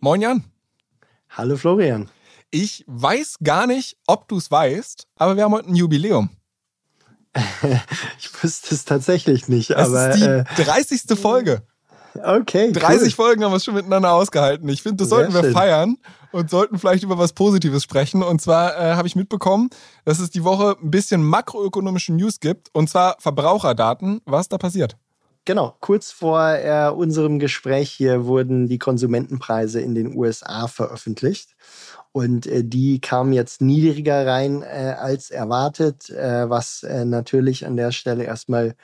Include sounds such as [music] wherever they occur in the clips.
Moin Jan. Hallo Florian. Ich weiß gar nicht, ob du es weißt, aber wir haben heute ein Jubiläum. [laughs] ich wusste es tatsächlich nicht. Das aber, ist die äh, 30. Folge. Okay. 30 cool. Folgen haben wir schon miteinander ausgehalten. Ich finde, das sollten Sehr wir schön. feiern und sollten vielleicht über was Positives sprechen. Und zwar äh, habe ich mitbekommen, dass es die Woche ein bisschen makroökonomische News gibt, und zwar Verbraucherdaten. Was da passiert? Genau, kurz vor äh, unserem Gespräch hier wurden die Konsumentenpreise in den USA veröffentlicht. Und äh, die kamen jetzt niedriger rein äh, als erwartet, äh, was äh, natürlich an der Stelle erstmal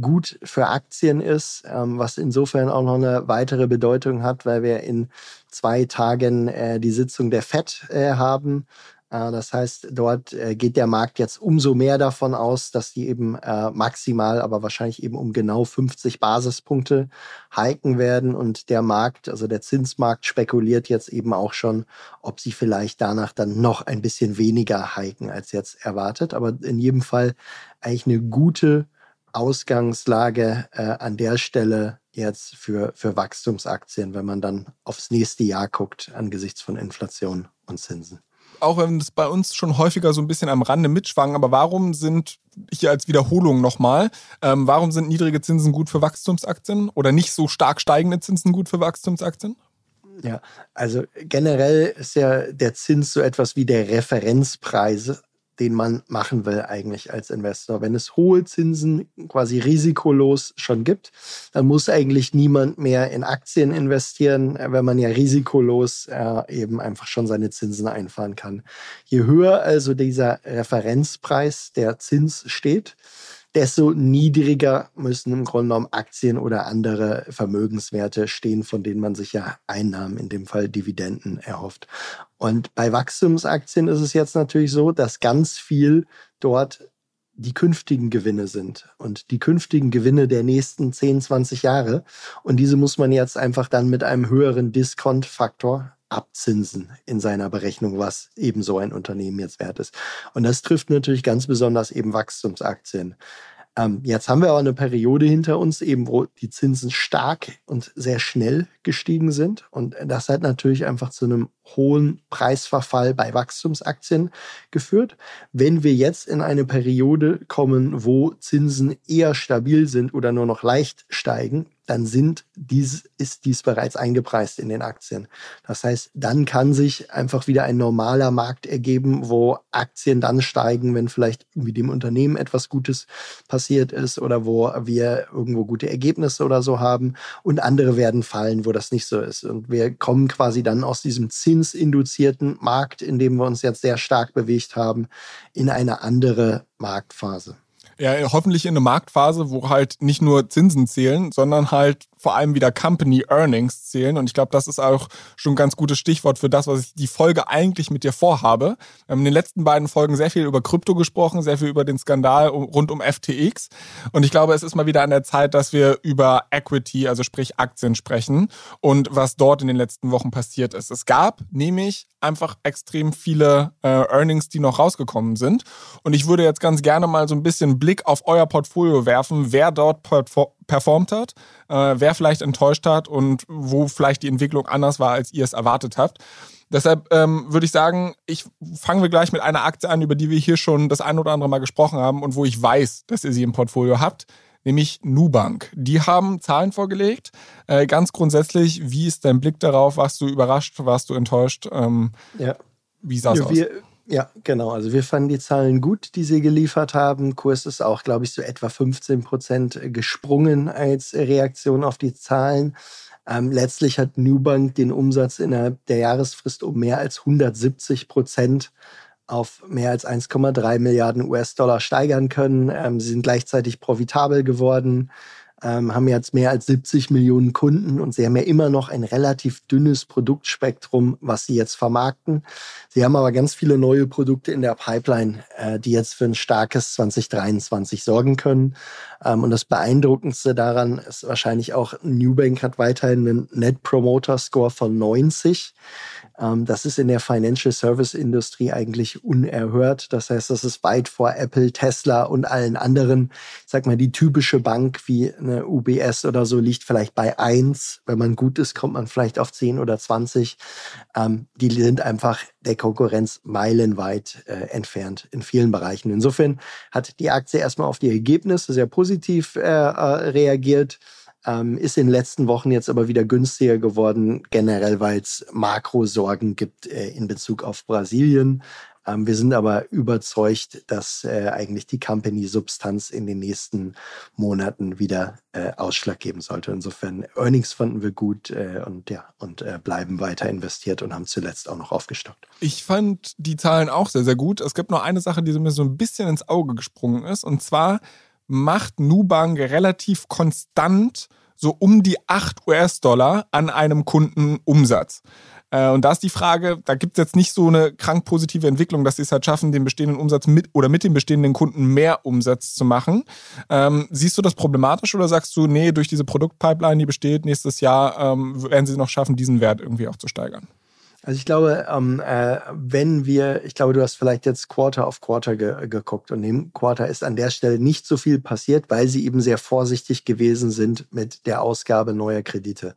gut für Aktien ist, ähm, was insofern auch noch eine weitere Bedeutung hat, weil wir in zwei Tagen äh, die Sitzung der FED haben. Äh, Das heißt, dort äh, geht der Markt jetzt umso mehr davon aus, dass die eben äh, maximal, aber wahrscheinlich eben um genau 50 Basispunkte hiken werden. Und der Markt, also der Zinsmarkt, spekuliert jetzt eben auch schon, ob sie vielleicht danach dann noch ein bisschen weniger hiken als jetzt erwartet. Aber in jedem Fall eigentlich eine gute Ausgangslage an der Stelle jetzt für, für Wachstumsaktien, wenn man dann aufs nächste Jahr guckt angesichts von Inflation und Zinsen auch wenn es bei uns schon häufiger so ein bisschen am Rande mitschwang, aber warum sind, hier als Wiederholung nochmal, ähm, warum sind niedrige Zinsen gut für Wachstumsaktien oder nicht so stark steigende Zinsen gut für Wachstumsaktien? Ja, also generell ist ja der Zins so etwas wie der Referenzpreis, den man machen will eigentlich als Investor. Wenn es hohe Zinsen quasi risikolos schon gibt, dann muss eigentlich niemand mehr in Aktien investieren, wenn man ja risikolos äh, eben einfach schon seine Zinsen einfahren kann. Je höher also dieser Referenzpreis, der Zins steht, desto niedriger müssen im Grunde genommen Aktien oder andere Vermögenswerte stehen, von denen man sich ja Einnahmen, in dem Fall Dividenden, erhofft. Und bei Wachstumsaktien ist es jetzt natürlich so, dass ganz viel dort die künftigen Gewinne sind und die künftigen Gewinne der nächsten 10, 20 Jahre. Und diese muss man jetzt einfach dann mit einem höheren Discount-Faktor abzinsen in seiner Berechnung, was eben so ein Unternehmen jetzt wert ist. Und das trifft natürlich ganz besonders eben Wachstumsaktien. Ähm, jetzt haben wir aber eine Periode hinter uns, eben wo die Zinsen stark und sehr schnell gestiegen sind. Und das hat natürlich einfach zu einem hohen Preisverfall bei Wachstumsaktien geführt. Wenn wir jetzt in eine Periode kommen, wo Zinsen eher stabil sind oder nur noch leicht steigen, dann sind dies, ist dies bereits eingepreist in den Aktien. Das heißt, dann kann sich einfach wieder ein normaler Markt ergeben, wo Aktien dann steigen, wenn vielleicht irgendwie dem Unternehmen etwas Gutes passiert ist oder wo wir irgendwo gute Ergebnisse oder so haben und andere werden fallen, wo das nicht so ist. Und wir kommen quasi dann aus diesem zinsinduzierten Markt, in dem wir uns jetzt sehr stark bewegt haben, in eine andere Marktphase. Ja, hoffentlich in eine Marktphase, wo halt nicht nur Zinsen zählen, sondern halt vor allem wieder Company Earnings zählen. Und ich glaube, das ist auch schon ein ganz gutes Stichwort für das, was ich die Folge eigentlich mit dir vorhabe. Wir haben in den letzten beiden Folgen sehr viel über Krypto gesprochen, sehr viel über den Skandal rund um FTX. Und ich glaube, es ist mal wieder an der Zeit, dass wir über Equity, also sprich Aktien sprechen und was dort in den letzten Wochen passiert ist. Es gab nämlich einfach extrem viele äh, Earnings, die noch rausgekommen sind. Und ich würde jetzt ganz gerne mal so ein bisschen Blick auf euer Portfolio werfen, wer dort performt hat, äh, wer vielleicht enttäuscht hat und wo vielleicht die Entwicklung anders war, als ihr es erwartet habt. Deshalb ähm, würde ich sagen, ich fangen wir gleich mit einer Aktie an, über die wir hier schon das ein oder andere Mal gesprochen haben und wo ich weiß, dass ihr sie im Portfolio habt, nämlich Nubank. Die haben Zahlen vorgelegt. Äh, ganz grundsätzlich, wie ist dein Blick darauf? Warst du überrascht? Warst du enttäuscht? Ähm, ja. Wie sah es ja, aus? Ja, genau. Also wir fanden die Zahlen gut, die sie geliefert haben. Kurs ist auch, glaube ich, so etwa 15 Prozent gesprungen als Reaktion auf die Zahlen. Ähm, letztlich hat Nubank den Umsatz innerhalb der Jahresfrist um mehr als 170 Prozent auf mehr als 1,3 Milliarden US-Dollar steigern können. Ähm, sie sind gleichzeitig profitabel geworden. Ähm, haben jetzt mehr als 70 Millionen Kunden und sie haben ja immer noch ein relativ dünnes Produktspektrum, was sie jetzt vermarkten. Sie haben aber ganz viele neue Produkte in der Pipeline, äh, die jetzt für ein starkes 2023 sorgen können. Ähm, und das Beeindruckendste daran ist wahrscheinlich auch, Newbank hat weiterhin einen Net Promoter Score von 90. Ähm, das ist in der Financial Service Industrie eigentlich unerhört. Das heißt, das ist weit vor Apple, Tesla und allen anderen. Ich sag mal, die typische Bank wie eine UBS oder so liegt vielleicht bei eins. Wenn man gut ist, kommt man vielleicht auf 10 oder 20. Ähm, die sind einfach der Konkurrenz meilenweit äh, entfernt in vielen Bereichen. Insofern hat die Aktie erstmal auf die Ergebnisse sehr positiv äh, äh reagiert. Ähm, ist in den letzten Wochen jetzt aber wieder günstiger geworden, generell weil es Makrosorgen gibt äh, in Bezug auf Brasilien. Ähm, wir sind aber überzeugt, dass äh, eigentlich die Company-Substanz in den nächsten Monaten wieder äh, Ausschlag geben sollte. Insofern Earnings fanden wir gut äh, und ja und äh, bleiben weiter investiert und haben zuletzt auch noch aufgestockt. Ich fand die Zahlen auch sehr, sehr gut. Es gibt noch eine Sache, die mir so ein bisschen ins Auge gesprungen ist. Und zwar macht Nubank relativ konstant so um die 8 US-Dollar an einem Kunden Umsatz. Äh, und da ist die Frage, da gibt es jetzt nicht so eine krank positive Entwicklung, dass sie es halt schaffen, den bestehenden Umsatz mit oder mit den bestehenden Kunden mehr Umsatz zu machen. Ähm, siehst du das problematisch oder sagst du, nee, durch diese Produktpipeline, die besteht, nächstes Jahr ähm, werden sie noch schaffen, diesen Wert irgendwie auch zu steigern? Also ich glaube, ähm, äh, wenn wir, ich glaube, du hast vielleicht jetzt Quarter auf Quarter ge geguckt und im Quarter ist an der Stelle nicht so viel passiert, weil sie eben sehr vorsichtig gewesen sind mit der Ausgabe neuer Kredite.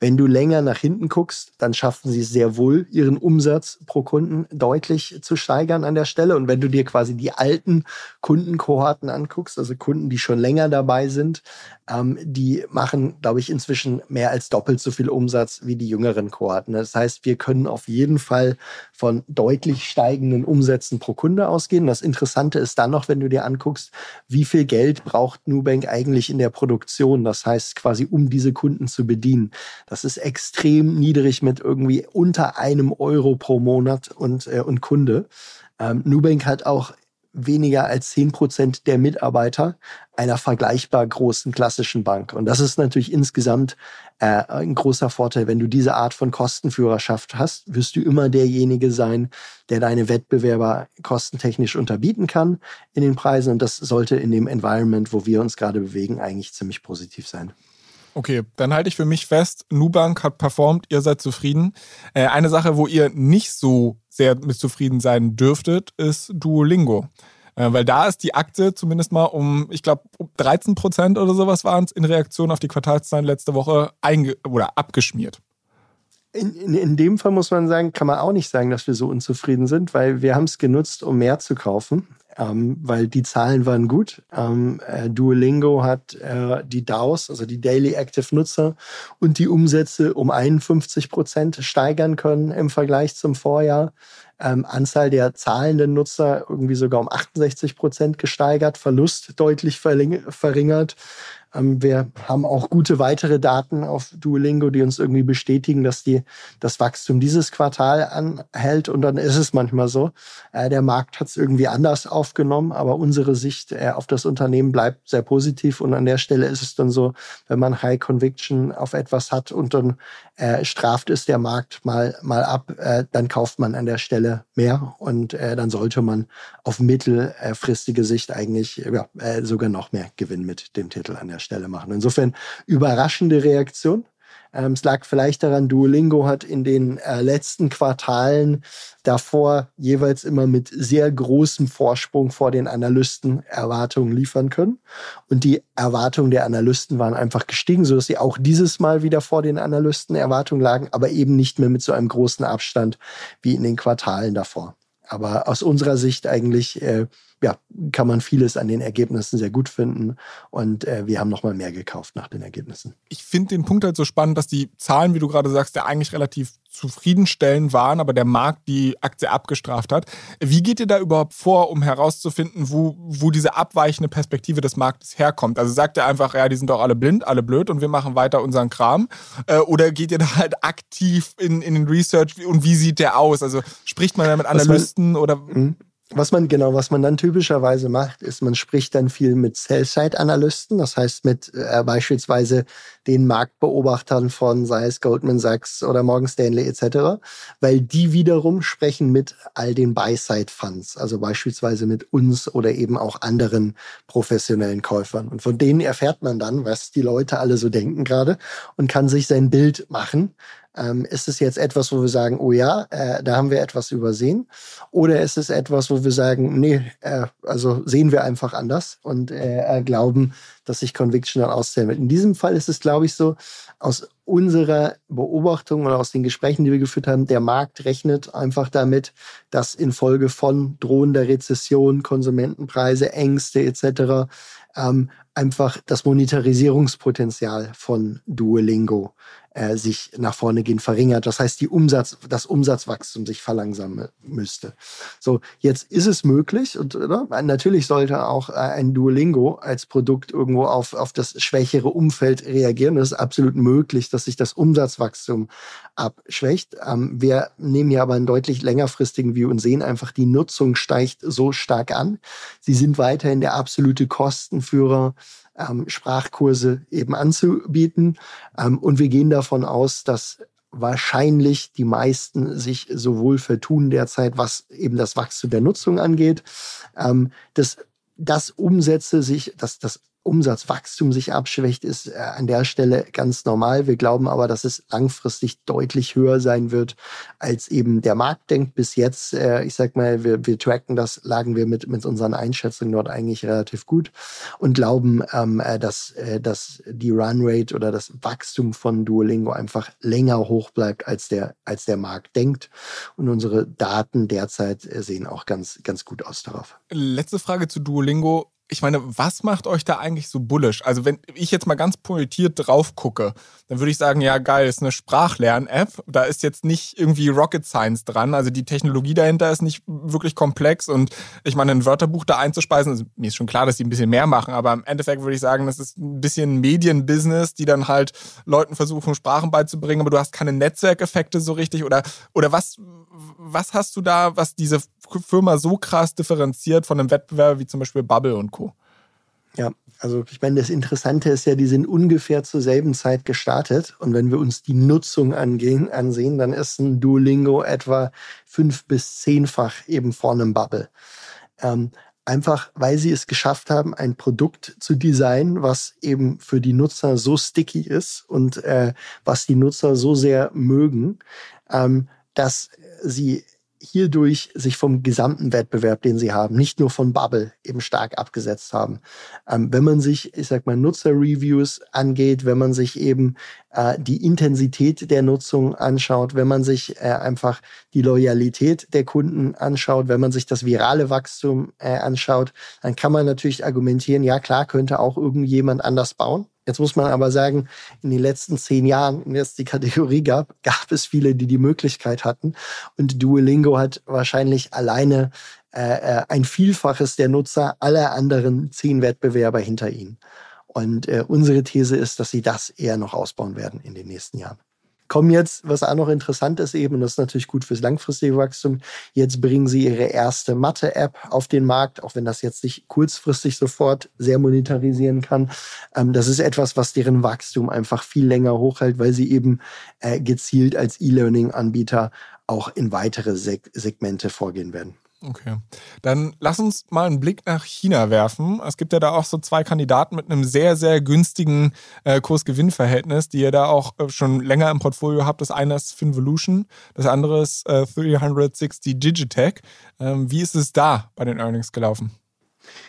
Wenn du länger nach hinten guckst, dann schaffen sie sehr wohl, ihren Umsatz pro Kunden deutlich zu steigern an der Stelle. Und wenn du dir quasi die alten Kundenkohorten anguckst, also Kunden, die schon länger dabei sind, ähm, die machen, glaube ich, inzwischen mehr als doppelt so viel Umsatz wie die jüngeren Kohorten. Das heißt, wir können auf jeden Fall von deutlich steigenden Umsätzen pro Kunde ausgehen. Das Interessante ist dann noch, wenn du dir anguckst, wie viel Geld braucht Nubank eigentlich in der Produktion. Das heißt quasi, um diese Kunden zu bedienen. Das ist extrem niedrig mit irgendwie unter einem Euro pro Monat und, äh, und Kunde. Ähm, Nubank hat auch weniger als 10 Prozent der Mitarbeiter einer vergleichbar großen klassischen Bank. Und das ist natürlich insgesamt äh, ein großer Vorteil. Wenn du diese Art von Kostenführerschaft hast, wirst du immer derjenige sein, der deine Wettbewerber kostentechnisch unterbieten kann in den Preisen. Und das sollte in dem Environment, wo wir uns gerade bewegen, eigentlich ziemlich positiv sein. Okay, dann halte ich für mich fest, Nubank hat performt, ihr seid zufrieden. Äh, eine Sache, wo ihr nicht so sehr mit zufrieden sein dürftet, ist Duolingo. Äh, weil da ist die Akte zumindest mal um, ich glaube, 13 Prozent oder sowas waren es in Reaktion auf die Quartalszahlen letzte Woche einge oder abgeschmiert. In, in, in, dem Fall muss man sagen, kann man auch nicht sagen, dass wir so unzufrieden sind, weil wir haben es genutzt, um mehr zu kaufen ähm, weil die Zahlen waren gut. Ähm, äh, Duolingo hat äh, die DAOs, also die Daily Active Nutzer und die Umsätze um 51 Prozent steigern können im Vergleich zum Vorjahr. Ähm, Anzahl der zahlenden Nutzer irgendwie sogar um 68 Prozent gesteigert, Verlust deutlich verringert. Ähm, wir haben auch gute weitere Daten auf Duolingo, die uns irgendwie bestätigen, dass die, das Wachstum dieses Quartal anhält. Und dann ist es manchmal so, äh, der Markt hat es irgendwie anders aufgenommen, aber unsere Sicht äh, auf das Unternehmen bleibt sehr positiv. Und an der Stelle ist es dann so, wenn man High Conviction auf etwas hat und dann äh, straft es der Markt mal, mal ab, äh, dann kauft man an der Stelle mehr und äh, dann sollte man auf mittelfristige Sicht eigentlich ja, äh, sogar noch mehr Gewinn mit dem Titel an der Stelle machen. Insofern überraschende Reaktion. Ähm, es lag vielleicht daran, Duolingo hat in den äh, letzten Quartalen davor jeweils immer mit sehr großem Vorsprung vor den Analysten Erwartungen liefern können. Und die Erwartungen der Analysten waren einfach gestiegen, sodass sie auch dieses Mal wieder vor den Analysten Erwartungen lagen, aber eben nicht mehr mit so einem großen Abstand wie in den Quartalen davor. Aber aus unserer Sicht eigentlich äh, ja, kann man vieles an den Ergebnissen sehr gut finden. Und äh, wir haben nochmal mehr gekauft nach den Ergebnissen. Ich finde den Punkt halt so spannend, dass die Zahlen, wie du gerade sagst, ja eigentlich relativ zufriedenstellend waren, aber der Markt die Aktie abgestraft hat. Wie geht ihr da überhaupt vor, um herauszufinden, wo, wo diese abweichende Perspektive des Marktes herkommt? Also sagt ihr einfach, ja, die sind doch alle blind, alle blöd und wir machen weiter unseren Kram? Äh, oder geht ihr da halt aktiv in, in den Research und wie sieht der aus? Also spricht man da mit Analysten man, oder? Was man genau, was man dann typischerweise macht, ist, man spricht dann viel mit Sell-Side-Analysten, das heißt mit äh, beispielsweise den Marktbeobachtern von, sei es Goldman Sachs oder Morgan Stanley etc., weil die wiederum sprechen mit all den Buy-Side-Funds, also beispielsweise mit uns oder eben auch anderen professionellen Käufern. Und von denen erfährt man dann, was die Leute alle so denken gerade und kann sich sein Bild machen ähm, ist es jetzt etwas, wo wir sagen, oh ja, äh, da haben wir etwas übersehen? Oder ist es etwas, wo wir sagen, nee, äh, also sehen wir einfach anders und äh, glauben, dass sich Conviction dann auszählen wird? In diesem Fall ist es, glaube ich, so, aus unserer Beobachtung oder aus den Gesprächen, die wir geführt haben, der Markt rechnet einfach damit, dass infolge von drohender Rezession, Konsumentenpreise, Ängste etc. Ähm, einfach das Monetarisierungspotenzial von Duolingo äh, sich nach vorne gehen verringert. Das heißt, die Umsatz, das Umsatzwachstum sich verlangsamen müsste. So, jetzt ist es möglich und oder? natürlich sollte auch äh, ein Duolingo als Produkt irgendwo auf, auf das schwächere Umfeld reagieren. Es ist absolut möglich, dass sich das Umsatzwachstum abschwächt. Ähm, wir nehmen hier aber einen deutlich längerfristigen View und sehen einfach, die Nutzung steigt so stark an. Sie sind weiterhin der absolute Kostenführer ähm, Sprachkurse eben anzubieten. Ähm, und wir gehen davon aus, dass wahrscheinlich die meisten sich sowohl vertun derzeit, was eben das Wachstum der Nutzung angeht, ähm, dass das Umsätze sich, dass das Umsatzwachstum sich abschwächt, ist äh, an der Stelle ganz normal. Wir glauben aber, dass es langfristig deutlich höher sein wird, als eben der Markt denkt. Bis jetzt, äh, ich sag mal, wir, wir tracken das, lagen wir mit, mit unseren Einschätzungen dort eigentlich relativ gut und glauben, ähm, äh, dass, dass die Runrate oder das Wachstum von Duolingo einfach länger hoch bleibt, als der, als der Markt denkt. Und unsere Daten derzeit sehen auch ganz, ganz gut aus darauf. Letzte Frage zu Duolingo ich meine, was macht euch da eigentlich so bullisch? Also, wenn ich jetzt mal ganz pointiert drauf gucke, dann würde ich sagen, ja, geil, ist eine Sprachlern-App. Da ist jetzt nicht irgendwie Rocket Science dran. Also, die Technologie dahinter ist nicht wirklich komplex. Und ich meine, ein Wörterbuch da einzuspeisen, also, mir ist schon klar, dass die ein bisschen mehr machen, aber im Endeffekt würde ich sagen, das ist ein bisschen Medienbusiness, die dann halt Leuten versuchen, Sprachen beizubringen, aber du hast keine Netzwerkeffekte so richtig. Oder, oder was, was hast du da, was diese Firma so krass differenziert von einem Wettbewerber wie zum Beispiel Bubble und Co. Ja, also ich meine, das Interessante ist ja, die sind ungefähr zur selben Zeit gestartet. Und wenn wir uns die Nutzung angehen, ansehen, dann ist ein Duolingo etwa fünf bis zehnfach eben vor einem Bubble. Ähm, einfach weil sie es geschafft haben, ein Produkt zu designen, was eben für die Nutzer so sticky ist und äh, was die Nutzer so sehr mögen, ähm, dass sie hierdurch sich vom gesamten Wettbewerb, den sie haben, nicht nur von Bubble eben stark abgesetzt haben. Ähm, wenn man sich, ich sag mal, Nutzerreviews angeht, wenn man sich eben äh, die Intensität der Nutzung anschaut, wenn man sich äh, einfach die Loyalität der Kunden anschaut, wenn man sich das virale Wachstum äh, anschaut, dann kann man natürlich argumentieren, ja klar, könnte auch irgendjemand anders bauen. Jetzt muss man aber sagen, in den letzten zehn Jahren, in der es die Kategorie gab, gab es viele, die die Möglichkeit hatten. Und Duolingo hat wahrscheinlich alleine äh, äh, ein Vielfaches der Nutzer aller anderen zehn Wettbewerber hinter ihnen. Und äh, unsere These ist, dass sie das eher noch ausbauen werden in den nächsten Jahren kommen jetzt, was auch noch interessant ist eben, und das ist natürlich gut fürs langfristige Wachstum, jetzt bringen sie ihre erste Mathe-App auf den Markt, auch wenn das jetzt nicht kurzfristig sofort sehr monetarisieren kann. Ähm, das ist etwas, was deren Wachstum einfach viel länger hochhält, weil sie eben äh, gezielt als E-Learning-Anbieter auch in weitere Seg Segmente vorgehen werden. Okay. Dann lass uns mal einen Blick nach China werfen. Es gibt ja da auch so zwei Kandidaten mit einem sehr, sehr günstigen äh, Kurs-Gewinn-Verhältnis, die ihr da auch äh, schon länger im Portfolio habt. Das eine ist Finvolution, das andere ist äh, 360 Digitech. Ähm, wie ist es da bei den Earnings gelaufen?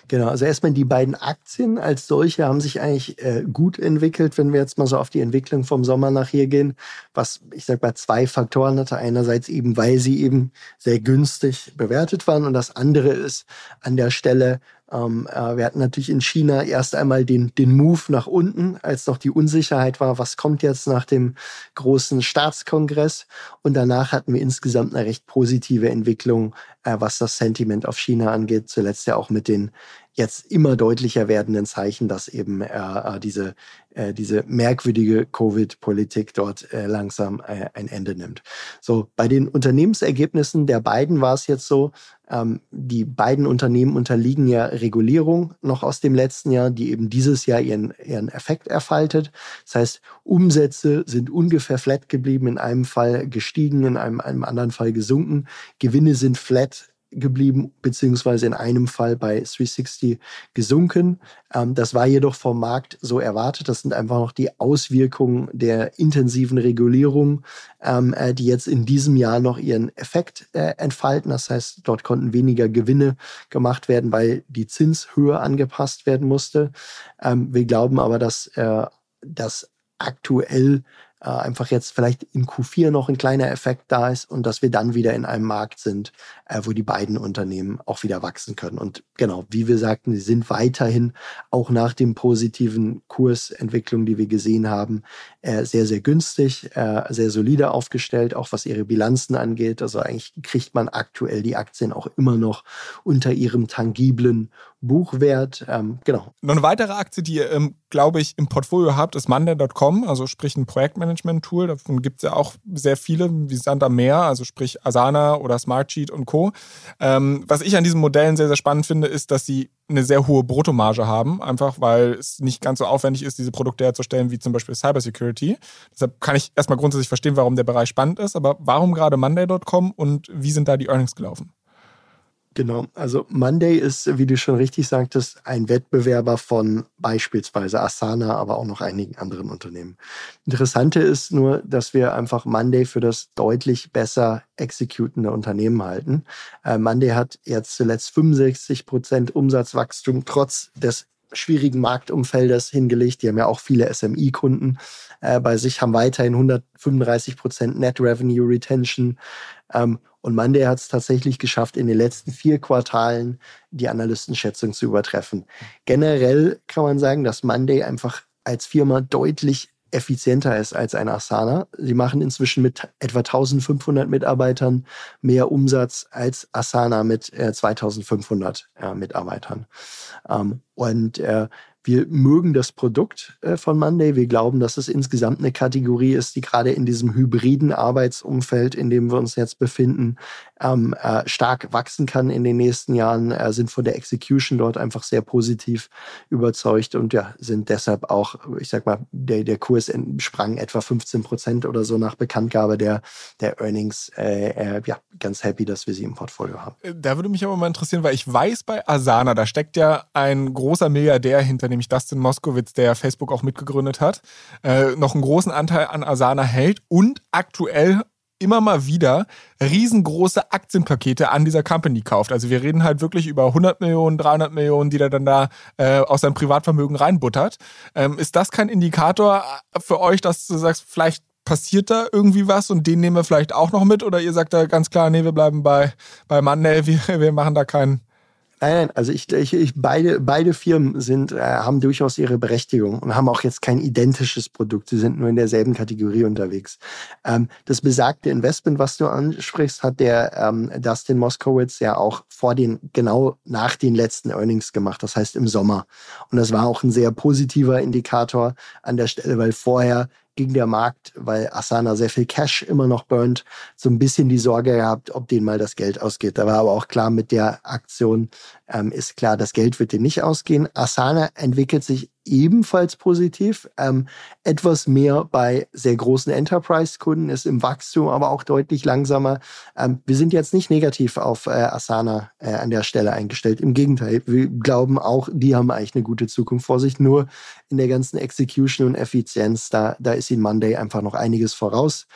Genau, also erstmal die beiden Aktien als solche haben sich eigentlich äh, gut entwickelt, wenn wir jetzt mal so auf die Entwicklung vom Sommer nach hier gehen, was ich sag mal zwei Faktoren hatte. Einerseits eben, weil sie eben sehr günstig bewertet waren und das andere ist an der Stelle, ähm, äh, wir hatten natürlich in China erst einmal den, den Move nach unten, als noch die Unsicherheit war, was kommt jetzt nach dem großen Staatskongress. Und danach hatten wir insgesamt eine recht positive Entwicklung, äh, was das Sentiment auf China angeht. Zuletzt ja auch mit den jetzt immer deutlicher werdenden Zeichen, dass eben äh, äh diese äh, diese merkwürdige Covid-Politik dort äh, langsam äh, ein Ende nimmt. So, bei den Unternehmensergebnissen der beiden war es jetzt so, ähm, die beiden Unternehmen unterliegen ja Regulierung noch aus dem letzten Jahr, die eben dieses Jahr ihren, ihren Effekt erfaltet. Das heißt, Umsätze sind ungefähr flat geblieben, in einem Fall gestiegen, in einem, einem anderen Fall gesunken. Gewinne sind flat geblieben, beziehungsweise in einem Fall bei 360 gesunken. Ähm, das war jedoch vom Markt so erwartet. Das sind einfach noch die Auswirkungen der intensiven Regulierung, ähm, äh, die jetzt in diesem Jahr noch ihren Effekt äh, entfalten. Das heißt, dort konnten weniger Gewinne gemacht werden, weil die Zinshöhe angepasst werden musste. Ähm, wir glauben aber, dass äh, das aktuell äh, einfach jetzt vielleicht in Q4 noch ein kleiner Effekt da ist und dass wir dann wieder in einem Markt sind, äh, wo die beiden Unternehmen auch wieder wachsen können. Und genau, wie wir sagten, sie sind weiterhin auch nach dem positiven Kursentwicklung, die wir gesehen haben, äh, sehr, sehr günstig, äh, sehr solide aufgestellt, auch was ihre Bilanzen angeht. Also eigentlich kriegt man aktuell die Aktien auch immer noch unter ihrem tangiblen Buchwert. Ähm, genau. Noch eine weitere Aktie, die ihr, ähm, glaube ich, im Portfolio habt, ist Monday.com, also sprich ein Projektmanagement-Tool. Davon gibt es ja auch sehr viele, wie Sand am Meer, also sprich Asana oder Smartsheet und Co. Ähm, was ich an diesen Modellen sehr, sehr spannend finde, ist, dass sie eine sehr hohe Bruttomarge haben, einfach weil es nicht ganz so aufwendig ist, diese Produkte herzustellen wie zum Beispiel Cybersecurity. Deshalb kann ich erstmal grundsätzlich verstehen, warum der Bereich spannend ist, aber warum gerade Monday.com und wie sind da die Earnings gelaufen? Genau, also Monday ist, wie du schon richtig sagtest, ein Wettbewerber von beispielsweise Asana, aber auch noch einigen anderen Unternehmen. Interessante ist nur, dass wir einfach Monday für das deutlich besser executende Unternehmen halten. Äh, Monday hat jetzt zuletzt 65 Prozent Umsatzwachstum trotz des schwierigen Marktumfeldes hingelegt. Die haben ja auch viele SMI-Kunden äh, bei sich, haben weiterhin 135 Prozent Net Revenue Retention. Ähm, und Monday hat es tatsächlich geschafft, in den letzten vier Quartalen die Analystenschätzung zu übertreffen. Generell kann man sagen, dass Monday einfach als Firma deutlich effizienter ist als ein Asana. Sie machen inzwischen mit etwa 1500 Mitarbeitern mehr Umsatz als Asana mit äh, 2500 äh, Mitarbeitern. Ähm, und äh, wir mögen das Produkt äh, von Monday. Wir glauben, dass es insgesamt eine Kategorie ist, die gerade in diesem hybriden Arbeitsumfeld, in dem wir uns jetzt befinden, ähm, äh, stark wachsen kann in den nächsten Jahren, äh, sind von der Execution dort einfach sehr positiv überzeugt und ja, sind deshalb auch, ich sag mal, der, der Kurs sprang etwa 15 Prozent oder so nach Bekanntgabe der, der Earnings. Äh, äh, ja, ganz happy, dass wir sie im Portfolio haben. Äh, da würde mich aber mal interessieren, weil ich weiß bei Asana, da steckt ja ein großer Milliardär hinter dem nämlich Dustin Moskowitz, der Facebook auch mitgegründet hat, äh, noch einen großen Anteil an Asana hält und aktuell immer mal wieder riesengroße Aktienpakete an dieser Company kauft. Also wir reden halt wirklich über 100 Millionen, 300 Millionen, die er dann da äh, aus seinem Privatvermögen reinbuttert. Ähm, ist das kein Indikator für euch, dass du sagst, vielleicht passiert da irgendwie was und den nehmen wir vielleicht auch noch mit? Oder ihr sagt da ganz klar, nee, wir bleiben bei, bei Monday, wir, wir machen da keinen Nein, nein, also ich, ich, ich beide, beide Firmen sind, äh, haben durchaus ihre Berechtigung und haben auch jetzt kein identisches Produkt. Sie sind nur in derselben Kategorie unterwegs. Ähm, das besagte Investment, was du ansprichst, hat der ähm, Dustin Moskowitz ja auch vor den, genau nach den letzten Earnings gemacht, das heißt im Sommer. Und das war auch ein sehr positiver Indikator an der Stelle, weil vorher ging der Markt, weil Asana sehr viel Cash immer noch burnt, so ein bisschen die Sorge gehabt, ob denen mal das Geld ausgeht. Da war aber auch klar, mit der Aktion ähm, ist klar, das Geld wird dir nicht ausgehen. Asana entwickelt sich ebenfalls positiv. Ähm, etwas mehr bei sehr großen Enterprise-Kunden ist im Wachstum aber auch deutlich langsamer. Ähm, wir sind jetzt nicht negativ auf äh, Asana äh, an der Stelle eingestellt. Im Gegenteil, wir glauben auch, die haben eigentlich eine gute Zukunft vor sich. Nur in der ganzen Execution und Effizienz, da, da ist ihnen Monday einfach noch einiges voraus.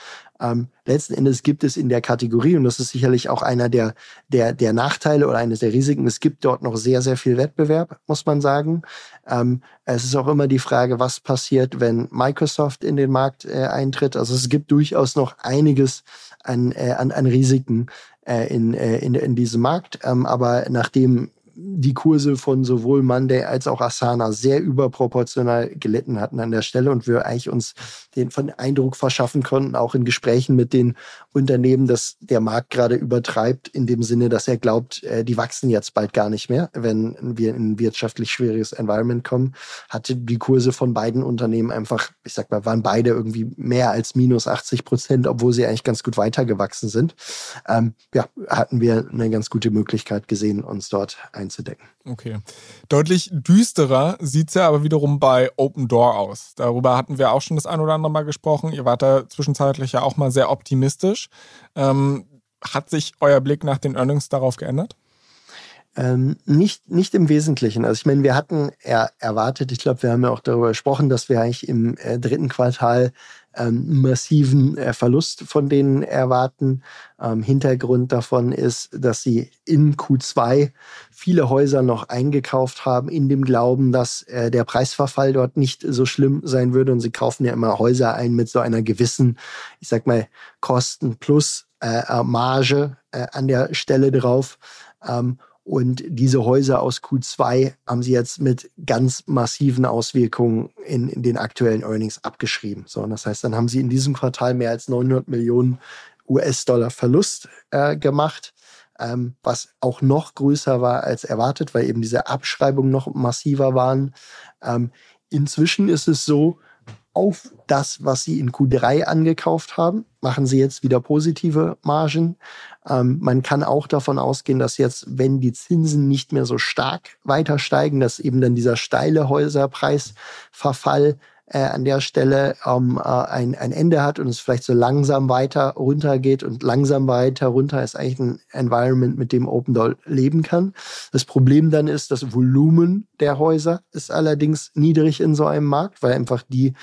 Ähm, letzten Endes gibt es in der Kategorie, und das ist sicherlich auch einer der, der, der Nachteile oder eines der Risiken, es gibt dort noch sehr, sehr viel Wettbewerb, muss man sagen. Ähm, es ist auch immer die Frage, was passiert, wenn Microsoft in den Markt äh, eintritt. Also es gibt durchaus noch einiges an, äh, an, an Risiken äh, in, äh, in, in diesem Markt. Ähm, aber nachdem die Kurse von sowohl Monday als auch Asana sehr überproportional gelitten hatten an der Stelle und wir eigentlich uns den von Eindruck verschaffen konnten, auch in Gesprächen mit den Unternehmen, dass der Markt gerade übertreibt, in dem Sinne, dass er glaubt, äh, die wachsen jetzt bald gar nicht mehr, wenn wir in ein wirtschaftlich schwieriges Environment kommen, hatte die Kurse von beiden Unternehmen einfach, ich sag mal, waren beide irgendwie mehr als minus 80 Prozent, obwohl sie eigentlich ganz gut weitergewachsen sind. Ähm, ja, hatten wir eine ganz gute Möglichkeit gesehen, uns dort einzudecken. Okay. Deutlich düsterer sieht es ja aber wiederum bei Open Door aus. Darüber hatten wir auch schon das ein oder andere Mal gesprochen. Ihr wart da zwischenzeitlich ja auch mal sehr optimistisch. Ähm, hat sich euer Blick nach den Earnings darauf geändert? Ähm, nicht, nicht im Wesentlichen. Also ich meine, wir hatten er, erwartet, ich glaube, wir haben ja auch darüber gesprochen, dass wir eigentlich im äh, dritten Quartal ähm, massiven äh, Verlust von denen erwarten. Ähm, Hintergrund davon ist, dass sie in Q2 viele Häuser noch eingekauft haben, in dem Glauben, dass äh, der Preisverfall dort nicht so schlimm sein würde. Und sie kaufen ja immer Häuser ein mit so einer gewissen, ich sag mal, Kosten plus äh, Marge äh, an der Stelle drauf. Ähm, und diese Häuser aus Q2 haben sie jetzt mit ganz massiven Auswirkungen in, in den aktuellen Earnings abgeschrieben. So, und das heißt, dann haben sie in diesem Quartal mehr als 900 Millionen US-Dollar Verlust äh, gemacht, ähm, was auch noch größer war als erwartet, weil eben diese Abschreibungen noch massiver waren. Ähm, inzwischen ist es so, auf das, was sie in Q3 angekauft haben, machen sie jetzt wieder positive Margen. Ähm, man kann auch davon ausgehen, dass jetzt, wenn die Zinsen nicht mehr so stark weiter steigen, dass eben dann dieser steile Häuserpreisverfall äh, an der Stelle ähm, äh, ein, ein Ende hat und es vielleicht so langsam weiter runtergeht und langsam weiter runter ist eigentlich ein Environment, mit dem Open Door leben kann. Das Problem dann ist, das Volumen der Häuser ist allerdings niedrig in so einem Markt, weil einfach die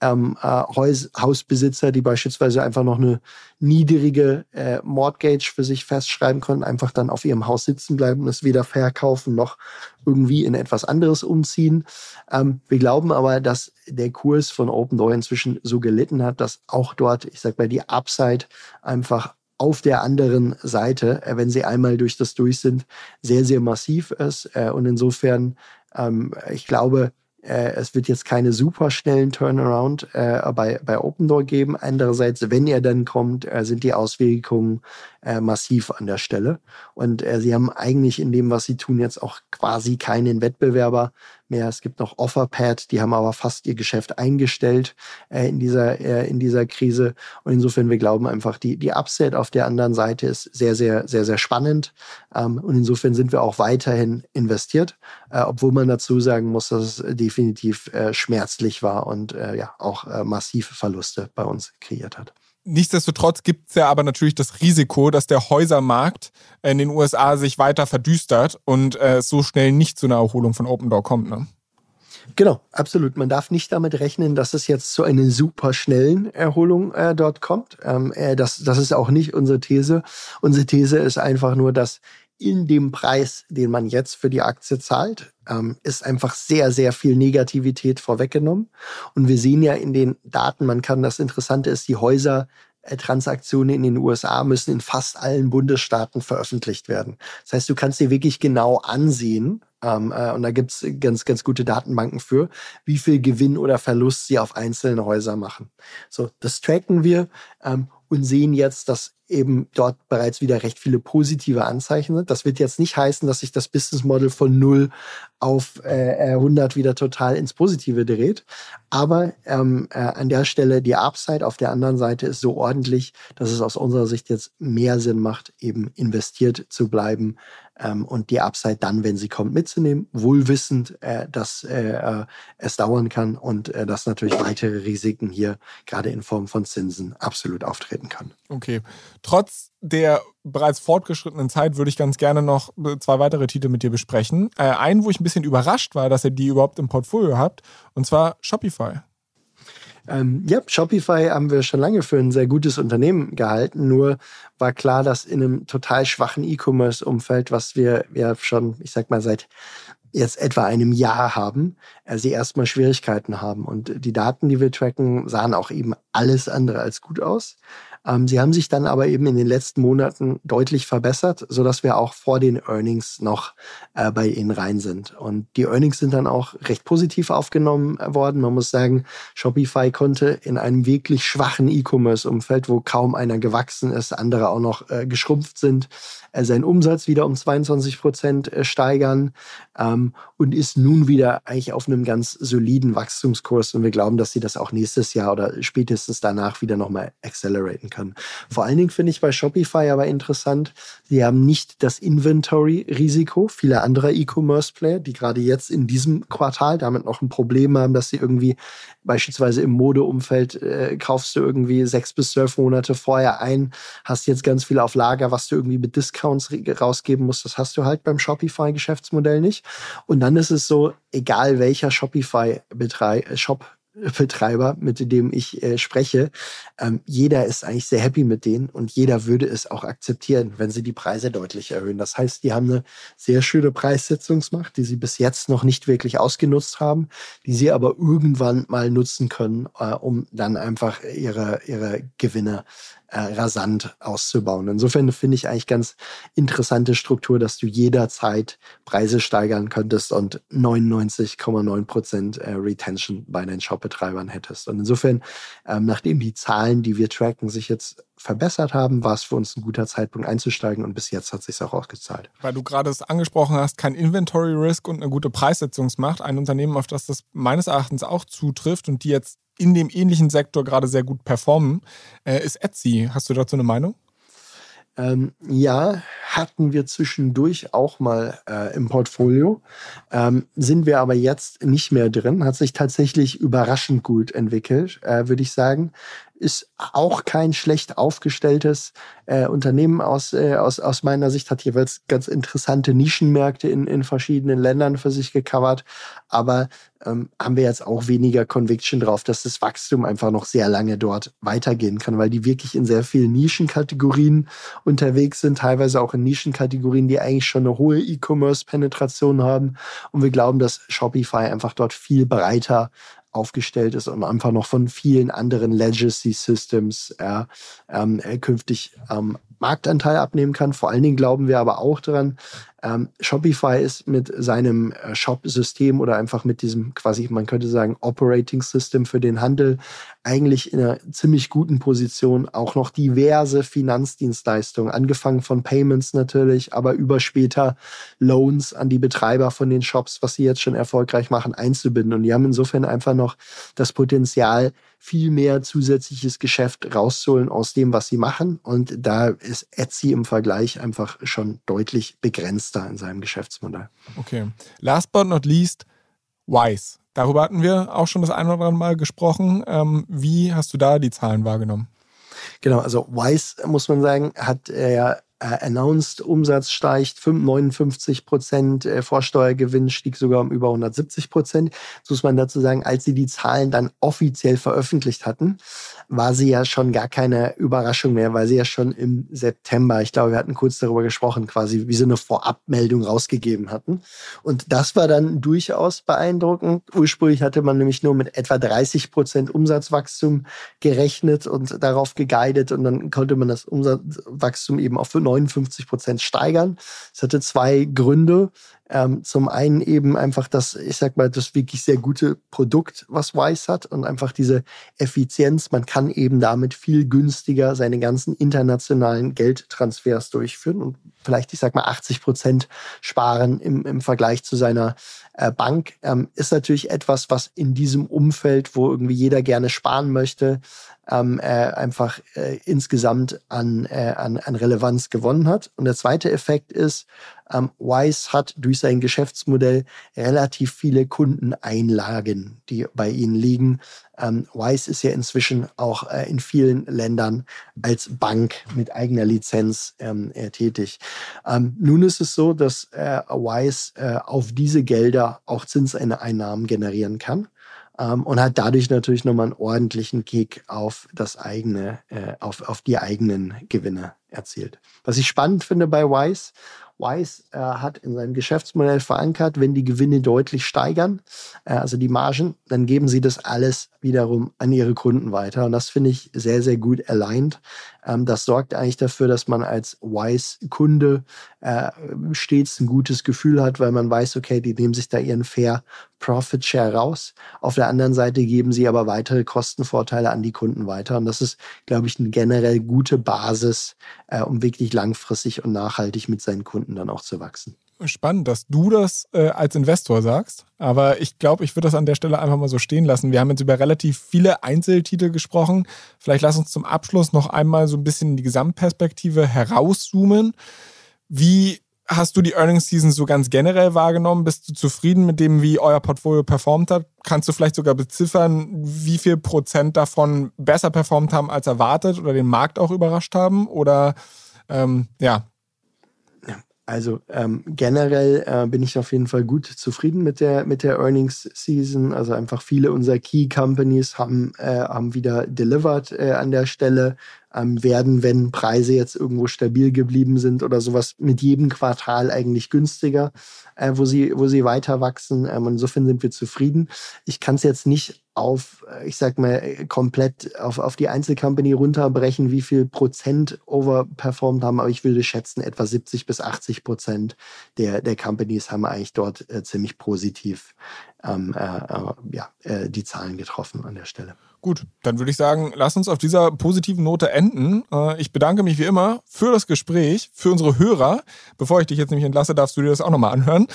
ähm, äh, Haus, Hausbesitzer, die beispielsweise einfach noch eine niedrige äh, Mortgage für sich festschreiben können, einfach dann auf ihrem Haus sitzen bleiben es weder verkaufen noch irgendwie in etwas anderes umziehen. Ähm, wir glauben aber, dass der Kurs von Open Door inzwischen so gelitten hat, dass auch dort, ich sag mal, die Upside einfach auf der anderen Seite, äh, wenn sie einmal durch das durch sind, sehr, sehr massiv ist. Äh, und insofern, ähm, ich glaube, es wird jetzt keine super schnellen Turnaround äh, bei, bei Open Door geben. Andererseits, wenn er dann kommt, äh, sind die Auswirkungen äh, massiv an der Stelle. Und äh, sie haben eigentlich in dem, was sie tun, jetzt auch quasi keinen Wettbewerber mehr. Es gibt noch Offerpad, die haben aber fast ihr Geschäft eingestellt äh, in, dieser, äh, in dieser Krise. Und insofern, wir glauben einfach, die, die Upset auf der anderen Seite ist sehr, sehr, sehr, sehr spannend. Ähm, und insofern sind wir auch weiterhin investiert, äh, obwohl man dazu sagen muss, dass es definitiv äh, schmerzlich war und äh, ja auch äh, massive Verluste bei uns kreiert hat. Nichtsdestotrotz gibt es ja aber natürlich das Risiko, dass der Häusermarkt in den USA sich weiter verdüstert und äh, so schnell nicht zu einer Erholung von Open Door kommt. Ne? Genau, absolut. Man darf nicht damit rechnen, dass es jetzt zu einer super schnellen Erholung äh, dort kommt. Ähm, äh, das, das ist auch nicht unsere These. Unsere These ist einfach nur, dass in dem Preis, den man jetzt für die Aktie zahlt, ähm, ist einfach sehr, sehr viel Negativität vorweggenommen. Und wir sehen ja in den Daten, man kann, das Interessante ist, die Häuser Transaktionen in den USA müssen in fast allen Bundesstaaten veröffentlicht werden. Das heißt, du kannst dir wirklich genau ansehen, ähm, äh, und da gibt's ganz, ganz gute Datenbanken für, wie viel Gewinn oder Verlust sie auf einzelne Häuser machen. So, das tracken wir ähm, und sehen jetzt, dass eben dort bereits wieder recht viele positive Anzeichen sind. Das wird jetzt nicht heißen, dass sich das Business Model von 0 auf äh, 100 wieder total ins Positive dreht. Aber ähm, äh, an der Stelle die Upside auf der anderen Seite ist so ordentlich, dass es aus unserer Sicht jetzt mehr Sinn macht, eben investiert zu bleiben ähm, und die Upside dann, wenn sie kommt, mitzunehmen, wohlwissend, äh, dass äh, äh, es dauern kann und äh, dass natürlich weitere Risiken hier gerade in Form von Zinsen absolut auftreten können. Okay. Trotz der bereits fortgeschrittenen Zeit würde ich ganz gerne noch äh, zwei weitere Titel mit dir besprechen. Äh, einen, wo ich ein bisschen überrascht war, dass ihr die überhaupt im Portfolio habt, und zwar Shopify. Ähm, ja, Shopify haben wir schon lange für ein sehr gutes Unternehmen gehalten. Nur war klar, dass in einem total schwachen E-Commerce-Umfeld, was wir ja schon, ich sag mal, seit jetzt etwa einem Jahr haben, äh, sie erstmal Schwierigkeiten haben. Und die Daten, die wir tracken, sahen auch eben alles andere als gut aus. Ähm, sie haben sich dann aber eben in den letzten Monaten deutlich verbessert, sodass wir auch vor den Earnings noch äh, bei ihnen rein sind. Und die Earnings sind dann auch recht positiv aufgenommen worden. Man muss sagen, Shopify konnte in einem wirklich schwachen E-Commerce-Umfeld, wo kaum einer gewachsen ist, andere auch noch äh, geschrumpft sind, äh, seinen Umsatz wieder um 22 Prozent äh, steigern ähm, und ist nun wieder eigentlich auf einem ganz soliden Wachstumskurs. Und wir glauben, dass sie das auch nächstes Jahr oder spätestens danach wieder nochmal acceleraten können. Vor allen Dingen finde ich bei Shopify aber interessant, sie haben nicht das Inventory-Risiko vieler anderer E-Commerce-Player, die gerade jetzt in diesem Quartal damit noch ein Problem haben, dass sie irgendwie beispielsweise im Modeumfeld äh, kaufst du irgendwie sechs bis zwölf Monate vorher ein, hast jetzt ganz viel auf Lager, was du irgendwie mit Discounts rausgeben musst. Das hast du halt beim Shopify-Geschäftsmodell nicht. Und dann ist es so, egal welcher Shopify-Shop Betreiber, mit dem ich äh, spreche, ähm, jeder ist eigentlich sehr happy mit denen und jeder würde es auch akzeptieren, wenn sie die Preise deutlich erhöhen. Das heißt, die haben eine sehr schöne Preissetzungsmacht, die sie bis jetzt noch nicht wirklich ausgenutzt haben, die sie aber irgendwann mal nutzen können, äh, um dann einfach ihre, ihre Gewinne äh, rasant auszubauen. Insofern finde ich eigentlich ganz interessante Struktur, dass du jederzeit Preise steigern könntest und 99,9 Prozent äh, Retention bei deinen Shopbetreibern hättest. Und insofern, ähm, nachdem die Zahlen, die wir tracken, sich jetzt verbessert haben, war es für uns ein guter Zeitpunkt einzusteigen und bis jetzt hat sich auch ausgezahlt. Weil du gerade es angesprochen hast, kein Inventory Risk und eine gute Preissetzungsmacht. Ein Unternehmen, auf das das meines Erachtens auch zutrifft und die jetzt in dem ähnlichen Sektor gerade sehr gut performen, äh, ist Etsy. Hast du dazu eine Meinung? Ähm, ja, hatten wir zwischendurch auch mal äh, im Portfolio, ähm, sind wir aber jetzt nicht mehr drin, hat sich tatsächlich überraschend gut entwickelt, äh, würde ich sagen ist auch kein schlecht aufgestelltes äh, Unternehmen aus, äh, aus, aus meiner Sicht, hat jeweils ganz interessante Nischenmärkte in, in verschiedenen Ländern für sich gecovert. Aber ähm, haben wir jetzt auch weniger Conviction drauf, dass das Wachstum einfach noch sehr lange dort weitergehen kann, weil die wirklich in sehr vielen Nischenkategorien unterwegs sind, teilweise auch in Nischenkategorien, die eigentlich schon eine hohe E-Commerce-Penetration haben. Und wir glauben, dass Shopify einfach dort viel breiter aufgestellt ist und einfach noch von vielen anderen Legacy Systems äh, ähm, künftig ähm, Marktanteil abnehmen kann. Vor allen Dingen glauben wir aber auch daran, ähm, Shopify ist mit seinem äh, Shop-System oder einfach mit diesem quasi, man könnte sagen, Operating System für den Handel eigentlich in einer ziemlich guten Position, auch noch diverse Finanzdienstleistungen, angefangen von Payments natürlich, aber über später Loans an die Betreiber von den Shops, was sie jetzt schon erfolgreich machen, einzubinden. Und die haben insofern einfach noch das Potenzial, viel mehr zusätzliches Geschäft rauszuholen aus dem, was sie machen. Und da ist Etsy im Vergleich einfach schon deutlich begrenzter in seinem Geschäftsmodell. Okay. Last but not least, Wise. Darüber hatten wir auch schon das ein oder andere Mal gesprochen. Ähm, wie hast du da die Zahlen wahrgenommen? Genau, also Wise, muss man sagen, hat äh, ja äh, announced, Umsatz steigt 59 Prozent, äh, Vorsteuergewinn stieg sogar um über 170 Prozent. So muss man dazu sagen, als sie die Zahlen dann offiziell veröffentlicht hatten, war sie ja schon gar keine Überraschung mehr, weil sie ja schon im September, ich glaube, wir hatten kurz darüber gesprochen, quasi wie so eine Vorabmeldung rausgegeben hatten. Und das war dann durchaus beeindruckend. Ursprünglich hatte man nämlich nur mit etwa 30 Prozent Umsatzwachstum gerechnet und darauf geguidet und dann konnte man das Umsatzwachstum eben auf 59 Prozent steigern. Es hatte zwei Gründe. Ähm, zum einen eben einfach das, ich sag mal, das wirklich sehr gute Produkt, was Wise hat und einfach diese Effizienz. Man kann eben damit viel günstiger seine ganzen internationalen Geldtransfers durchführen und vielleicht, ich sag mal, 80 Prozent sparen im, im Vergleich zu seiner äh, Bank. Ähm, ist natürlich etwas, was in diesem Umfeld, wo irgendwie jeder gerne sparen möchte, ähm, äh, einfach äh, insgesamt an, äh, an, an Relevanz gewonnen hat. Und der zweite Effekt ist, ähm, Wise hat durch sein Geschäftsmodell relativ viele Kundeneinlagen, die bei ihnen liegen. Ähm, Wise ist ja inzwischen auch äh, in vielen Ländern als Bank mit eigener Lizenz ähm, äh, tätig. Ähm, nun ist es so, dass äh, Wise äh, auf diese Gelder auch Zinseinnahmen generieren kann ähm, und hat dadurch natürlich nochmal einen ordentlichen Kick auf das eigene, äh, auf, auf die eigenen Gewinne erzielt. Was ich spannend finde bei Wise, Wise äh, hat in seinem Geschäftsmodell verankert, wenn die Gewinne deutlich steigern, äh, also die Margen, dann geben sie das alles wiederum an ihre Kunden weiter. Und das finde ich sehr, sehr gut aligned. Ähm, das sorgt eigentlich dafür, dass man als Wise-Kunde äh, stets ein gutes Gefühl hat, weil man weiß, okay, die nehmen sich da ihren Fair Profit Share raus. Auf der anderen Seite geben sie aber weitere Kostenvorteile an die Kunden weiter. Und das ist, glaube ich, eine generell gute Basis, äh, um wirklich langfristig und nachhaltig mit seinen Kunden dann auch zu wachsen. Spannend, dass du das äh, als Investor sagst. Aber ich glaube, ich würde das an der Stelle einfach mal so stehen lassen. Wir haben jetzt über relativ viele Einzeltitel gesprochen. Vielleicht lass uns zum Abschluss noch einmal so ein bisschen in die Gesamtperspektive herauszoomen. Wie hast du die Earnings Season so ganz generell wahrgenommen? Bist du zufrieden mit dem, wie euer Portfolio performt hat? Kannst du vielleicht sogar beziffern, wie viel Prozent davon besser performt haben als erwartet oder den Markt auch überrascht haben? Oder ähm, ja, also ähm, generell äh, bin ich auf jeden Fall gut zufrieden mit der mit der Earnings Season. Also einfach viele unserer Key Companies haben äh, haben wieder delivered äh, an der Stelle ähm, werden, wenn Preise jetzt irgendwo stabil geblieben sind oder sowas, mit jedem Quartal eigentlich günstiger, äh, wo, sie, wo sie weiter wachsen. Ähm, insofern sind wir zufrieden. Ich kann es jetzt nicht auf, äh, ich sag mal, komplett auf, auf die Einzelcompany runterbrechen, wie viel Prozent overperformed haben, aber ich würde schätzen, etwa 70 bis 80 Prozent der, der Companies haben eigentlich dort äh, ziemlich positiv ähm, äh, äh ja, äh, die Zahlen getroffen an der Stelle. Gut, dann würde ich sagen, lass uns auf dieser positiven Note enden. Äh, ich bedanke mich wie immer für das Gespräch, für unsere Hörer. Bevor ich dich jetzt nämlich entlasse, darfst du dir das auch nochmal anhören.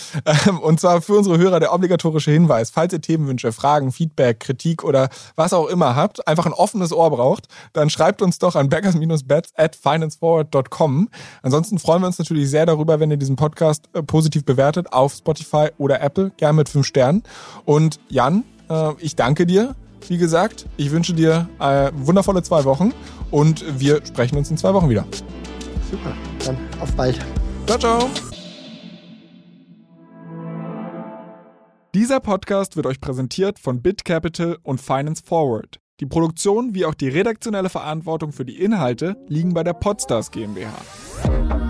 Ähm, und zwar für unsere Hörer der obligatorische Hinweis. Falls ihr Themenwünsche, Fragen, Feedback, Kritik oder was auch immer habt, einfach ein offenes Ohr braucht, dann schreibt uns doch an backers-bets at financeforward.com. Ansonsten freuen wir uns natürlich sehr darüber, wenn ihr diesen Podcast äh, positiv bewertet auf Spotify oder Apple, gern mit fünf Sternen. Und Jan, äh, ich danke dir wie gesagt, ich wünsche dir äh, wundervolle zwei Wochen und wir sprechen uns in zwei Wochen wieder. Super, dann auf bald. Ciao, ciao. Dieser Podcast wird euch präsentiert von BitCapital und Finance Forward. Die Produktion wie auch die redaktionelle Verantwortung für die Inhalte liegen bei der Podstars GmbH.